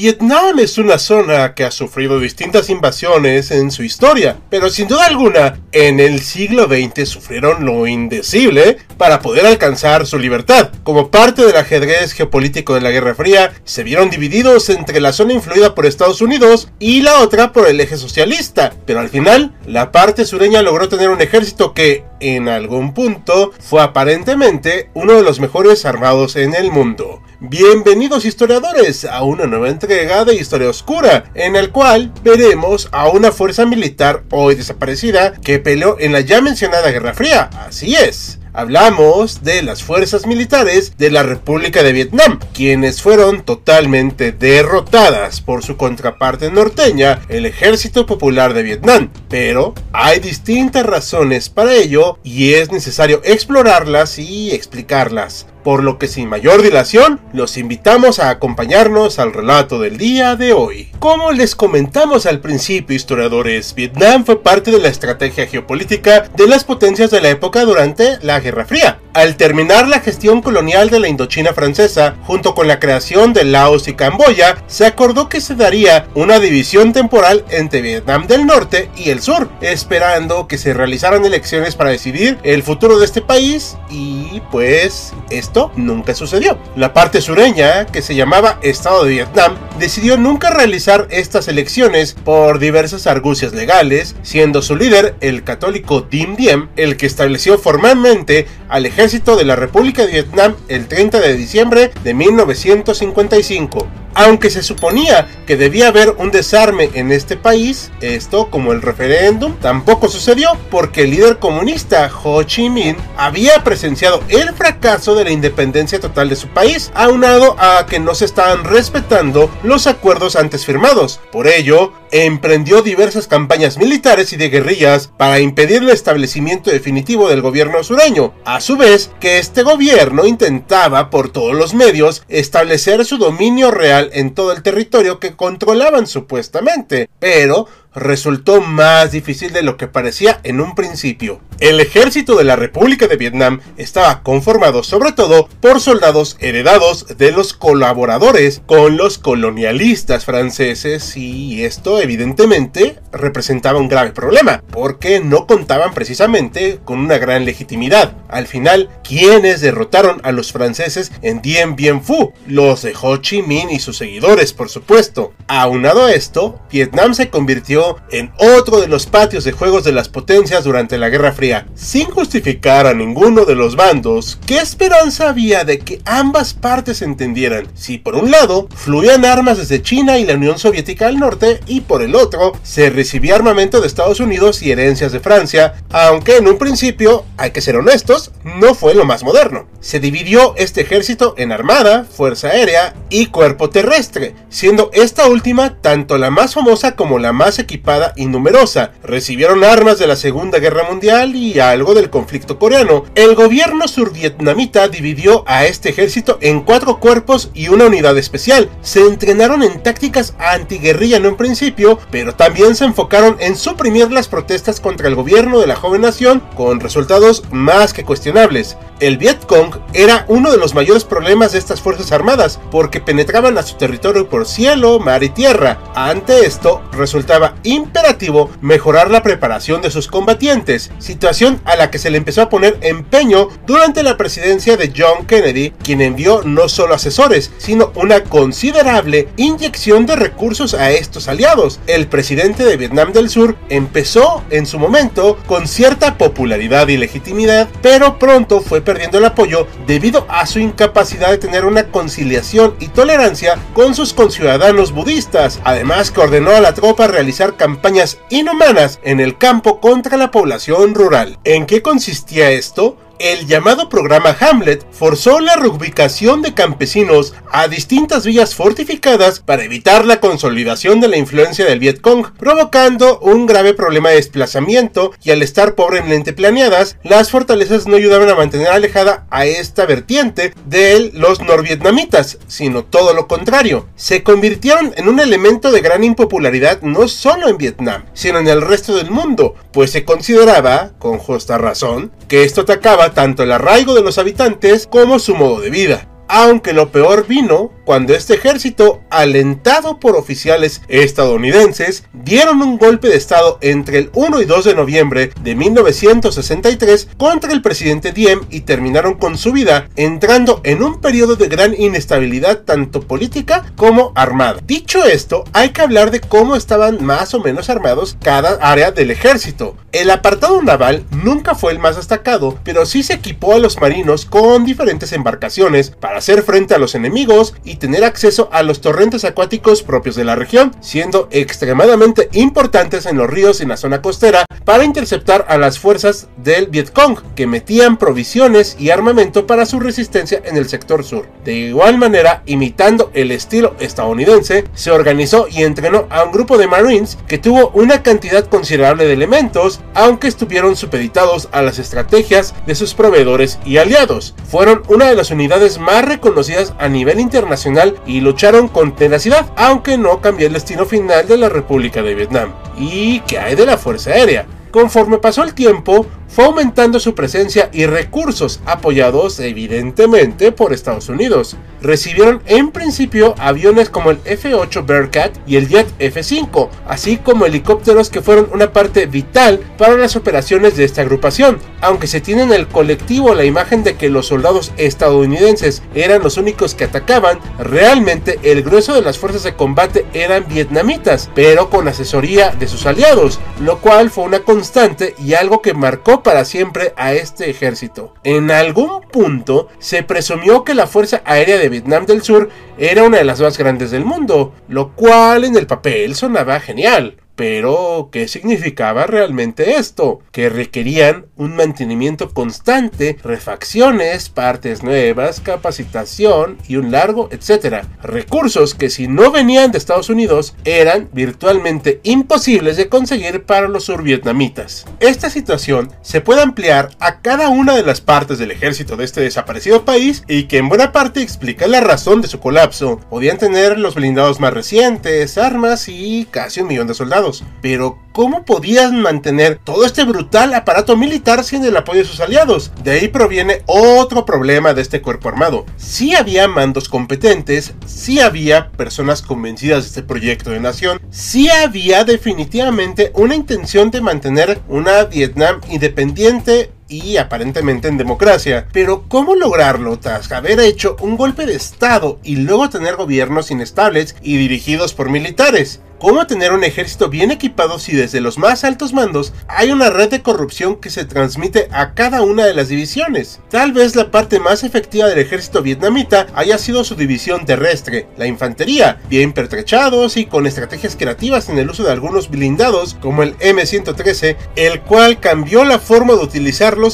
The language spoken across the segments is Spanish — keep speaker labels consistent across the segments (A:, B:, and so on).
A: Vietnam es una zona que ha sufrido distintas invasiones en su historia, pero sin duda alguna, en el siglo XX sufrieron lo indecible para poder alcanzar su libertad. Como parte del ajedrez geopolítico de la Guerra Fría, se vieron divididos entre la zona influida por Estados Unidos y la otra por el eje socialista, pero al final, la parte sureña logró tener un ejército que, en algún punto, fue aparentemente uno de los mejores armados en el mundo. Bienvenidos historiadores a una nueva entrega de Historia Oscura, en el cual veremos a una fuerza militar hoy desaparecida que peleó en la ya mencionada Guerra Fría. Así es. Hablamos de las fuerzas militares de la República de Vietnam, quienes fueron totalmente derrotadas por su contraparte norteña, el Ejército Popular de Vietnam. Pero hay distintas razones para ello y es necesario explorarlas y explicarlas por lo que sin mayor dilación los invitamos a acompañarnos al relato del día de hoy. Como les comentamos al principio, historiadores, Vietnam fue parte de la estrategia geopolítica de las potencias de la época durante la Guerra Fría. Al terminar la gestión colonial de la Indochina francesa, junto con la creación de Laos y Camboya, se acordó que se daría una división temporal entre Vietnam del Norte y el Sur, esperando que se realizaran elecciones para decidir el futuro de este país y pues esto nunca sucedió. La parte sureña, que se llamaba Estado de Vietnam, decidió nunca realizar estas elecciones por diversas argucias legales, siendo su líder el católico Diem Diem el que estableció formalmente al ejército de la República de Vietnam el 30 de diciembre de 1955. Aunque se suponía que debía haber un desarme en este país, esto como el referéndum tampoco sucedió porque el líder comunista Ho Chi Minh había presenciado el fracaso de la independencia total de su país, aunado a que no se estaban respetando los acuerdos antes firmados. Por ello, emprendió diversas campañas militares y de guerrillas para impedir el establecimiento definitivo del gobierno sureño. A su vez, que este gobierno intentaba por todos los medios establecer su dominio real en todo el territorio que controlaban supuestamente, pero resultó más difícil de lo que parecía en un principio. El ejército de la República de Vietnam estaba conformado sobre todo por soldados heredados de los colaboradores con los colonialistas franceses y esto evidentemente representaba un grave problema porque no contaban precisamente con una gran legitimidad. Al final, ¿quiénes derrotaron a los franceses en Dien Bien Phu? Los de Ho Chi Minh y sus seguidores, por supuesto. Aunado a esto, Vietnam se convirtió en otro de los patios de juegos de las potencias durante la Guerra Fría. Sin justificar a ninguno de los bandos, ¿qué esperanza había de que ambas partes entendieran si por un lado fluían armas desde China y la Unión Soviética al norte y por el otro se recibía armamento de Estados Unidos y herencias de Francia, aunque en un principio, hay que ser honestos, no fue lo más moderno. Se dividió este ejército en armada, fuerza aérea y cuerpo terrestre, siendo esta última tanto la más famosa como la más equipada y numerosa. Recibieron armas de la Segunda Guerra Mundial y algo del conflicto coreano. El gobierno survietnamita dividió a este ejército en cuatro cuerpos y una unidad especial. Se entrenaron en tácticas antiguerrilla en un principio, pero también se enfocaron en suprimir las protestas contra el gobierno de la joven nación con resultados más que cuestionables. El Vietcong era uno de los mayores problemas de estas fuerzas armadas porque penetraban a su territorio por cielo, mar y tierra. Ante esto, resultaba imperativo mejorar la preparación de sus combatientes, situación a la que se le empezó a poner empeño durante la presidencia de John Kennedy, quien envió no solo asesores, sino una considerable inyección de recursos a estos aliados. El presidente de Vietnam del Sur empezó en su momento con cierta popularidad y legitimidad, pero pronto fue perdiendo el apoyo debido a su incapacidad de tener una conciliación y tolerancia con sus conciudadanos budistas, además que ordenó a la tropa realizar campañas inhumanas en el campo contra la población rural. ¿En qué consistía esto? El llamado programa Hamlet forzó la reubicación de campesinos a distintas villas fortificadas para evitar la consolidación de la influencia del Vietcong, provocando un grave problema de desplazamiento y al estar pobremente planeadas, las fortalezas no ayudaban a mantener alejada a esta vertiente de los norvietnamitas, sino todo lo contrario. Se convirtieron en un elemento de gran impopularidad no solo en Vietnam, sino en el resto del mundo, pues se consideraba, con justa razón, que esto atacaba tanto el arraigo de los habitantes como su modo de vida. Aunque lo peor vino cuando este ejército, alentado por oficiales estadounidenses, dieron un golpe de estado entre el 1 y 2 de noviembre de 1963 contra el presidente Diem y terminaron con su vida, entrando en un periodo de gran inestabilidad tanto política como armada. Dicho esto, hay que hablar de cómo estaban más o menos armados cada área del ejército. El apartado naval nunca fue el más destacado, pero sí se equipó a los marinos con diferentes embarcaciones para hacer frente a los enemigos y tener acceso a los torrentes acuáticos propios de la región, siendo extremadamente importantes en los ríos en la zona costera para interceptar a las fuerzas del Vietcong, que metían provisiones y armamento para su resistencia en el sector sur. De igual manera, imitando el estilo estadounidense, se organizó y entrenó a un grupo de Marines que tuvo una cantidad considerable de elementos, aunque estuvieron supeditados a las estrategias de sus proveedores y aliados. Fueron una de las unidades más reconocidas a nivel internacional y lucharon con tenacidad, aunque no cambió el destino final de la República de Vietnam. ¿Y qué hay de la Fuerza Aérea? Conforme pasó el tiempo, fue aumentando su presencia y recursos, apoyados evidentemente por Estados Unidos. Recibieron en principio aviones como el F-8 Bearcat y el Jet F-5, así como helicópteros que fueron una parte vital para las operaciones de esta agrupación, aunque se tiene en el colectivo la imagen de que los soldados estadounidenses eran los únicos que atacaban, realmente el grueso de las fuerzas de combate eran vietnamitas, pero con asesoría de sus aliados, lo cual fue una constante y algo que marcó para siempre a este ejército. En algún punto se presumió que la Fuerza Aérea de Vietnam del Sur era una de las más grandes del mundo, lo cual en el papel sonaba genial. Pero, ¿qué significaba realmente esto? Que requerían un mantenimiento constante, refacciones, partes nuevas, capacitación y un largo etcétera. Recursos que si no venían de Estados Unidos eran virtualmente imposibles de conseguir para los survietnamitas. Esta situación se puede ampliar a cada una de las partes del ejército de este desaparecido país y que en buena parte explica la razón de su colapso. Podían tener los blindados más recientes, armas y casi un millón de soldados pero ¿cómo podían mantener todo este brutal aparato militar sin el apoyo de sus aliados? De ahí proviene otro problema de este cuerpo armado. Sí había mandos competentes, sí había personas convencidas de este proyecto de nación, sí había definitivamente una intención de mantener una Vietnam independiente y aparentemente en democracia. Pero ¿cómo lograrlo tras haber hecho un golpe de Estado y luego tener gobiernos inestables y dirigidos por militares? cómo tener un ejército bien equipado si desde los más altos mandos hay una red de corrupción que se transmite a cada una de las divisiones. Tal vez la parte más efectiva del ejército vietnamita haya sido su división terrestre, la infantería, bien pertrechados y con estrategias creativas en el uso de algunos blindados como el M113, el cual cambió la forma de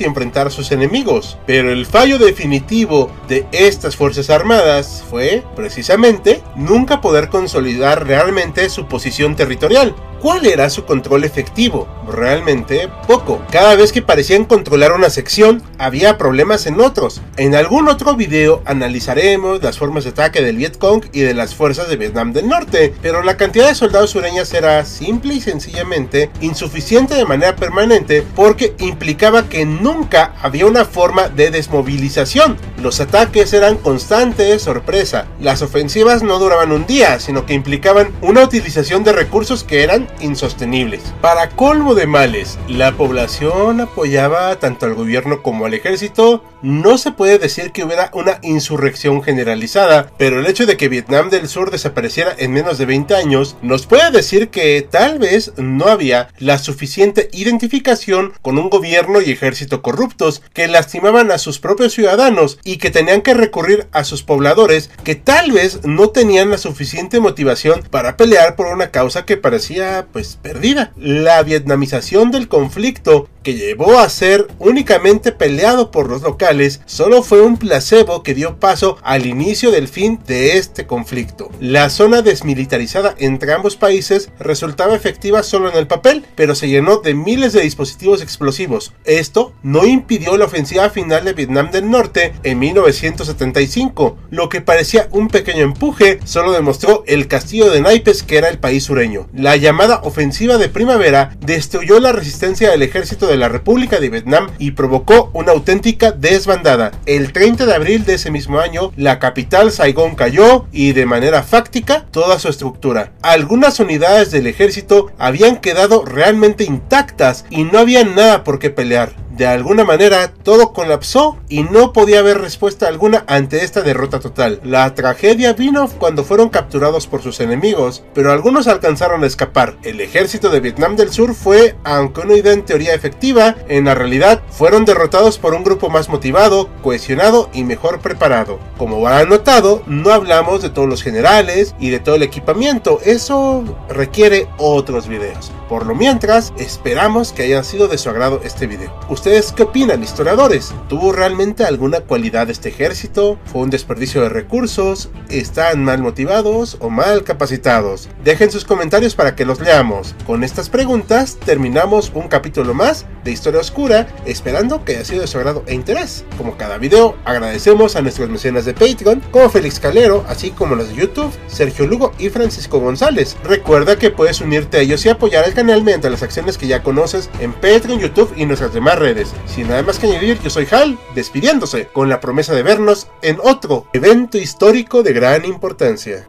A: y enfrentar a sus enemigos. Pero el fallo definitivo de estas fuerzas armadas fue, precisamente, nunca poder consolidar realmente su posición territorial. ¿Cuál era su control efectivo? Realmente poco. Cada vez que parecían controlar una sección, había problemas en otros. En algún otro video analizaremos las formas de ataque del Vietcong y de las fuerzas de Vietnam del Norte, pero la cantidad de soldados sureñas era simple y sencillamente insuficiente de manera permanente porque implicaba que nunca había una forma de desmovilización, Los ataques eran constantes, sorpresa. Las ofensivas no duraban un día, sino que implicaban una utilización de recursos que eran insostenibles. Para colmo de males, la población apoyaba tanto al gobierno como al ejército. No se puede decir que hubiera una insurrección generalizada, pero el hecho de que Vietnam del Sur desapareciera en menos de 20 años nos puede decir que tal vez no había la suficiente identificación con un gobierno y ejército corruptos que lastimaban a sus propios ciudadanos y que tenían que recurrir a sus pobladores que tal vez no tenían la suficiente motivación para pelear por una causa que parecía pues perdida. La vietnamización del conflicto que llevó a ser únicamente peleado por los locales, solo fue un placebo que dio paso al inicio del fin de este conflicto. La zona desmilitarizada entre ambos países resultaba efectiva solo en el papel, pero se llenó de miles de dispositivos explosivos. Esto no impidió la ofensiva final de Vietnam del Norte en 1975. Lo que parecía un pequeño empuje solo demostró el castillo de naipes que era el país sureño. La llamada ofensiva de primavera destruyó la resistencia del ejército de la República de Vietnam y provocó una auténtica desbandada. El 30 de abril de ese mismo año, la capital Saigón cayó y de manera fáctica toda su estructura. Algunas unidades del ejército habían quedado realmente intactas y no había nada por qué pelear. De alguna manera todo colapsó y no podía haber respuesta alguna ante esta derrota total. La tragedia vino cuando fueron capturados por sus enemigos, pero algunos alcanzaron a escapar. El ejército de Vietnam del Sur fue, aunque una idea en teoría efectiva, en la realidad fueron derrotados por un grupo más motivado, cohesionado y mejor preparado. Como habrán notado, no hablamos de todos los generales y de todo el equipamiento, eso requiere otros videos. Por lo mientras, esperamos que haya sido de su agrado este video. ¿Ustedes qué opinan, historiadores? ¿Tuvo realmente alguna cualidad este ejército? ¿Fue un desperdicio de recursos? ¿Están mal motivados o mal capacitados? Dejen sus comentarios para que los leamos. Con estas preguntas terminamos un capítulo más de Historia Oscura, esperando que haya sido de su agrado e interés. Como cada video, agradecemos a nuestros mecenas de Patreon, como Félix Calero, así como los de YouTube, Sergio Lugo y Francisco González. Recuerda que puedes unirte a ellos y apoyar al canal mediante las acciones que ya conoces en Patreon, YouTube y nuestras demás redes. Sin nada más que añadir, yo soy Hal, despidiéndose, con la promesa de vernos en otro evento histórico de gran importancia.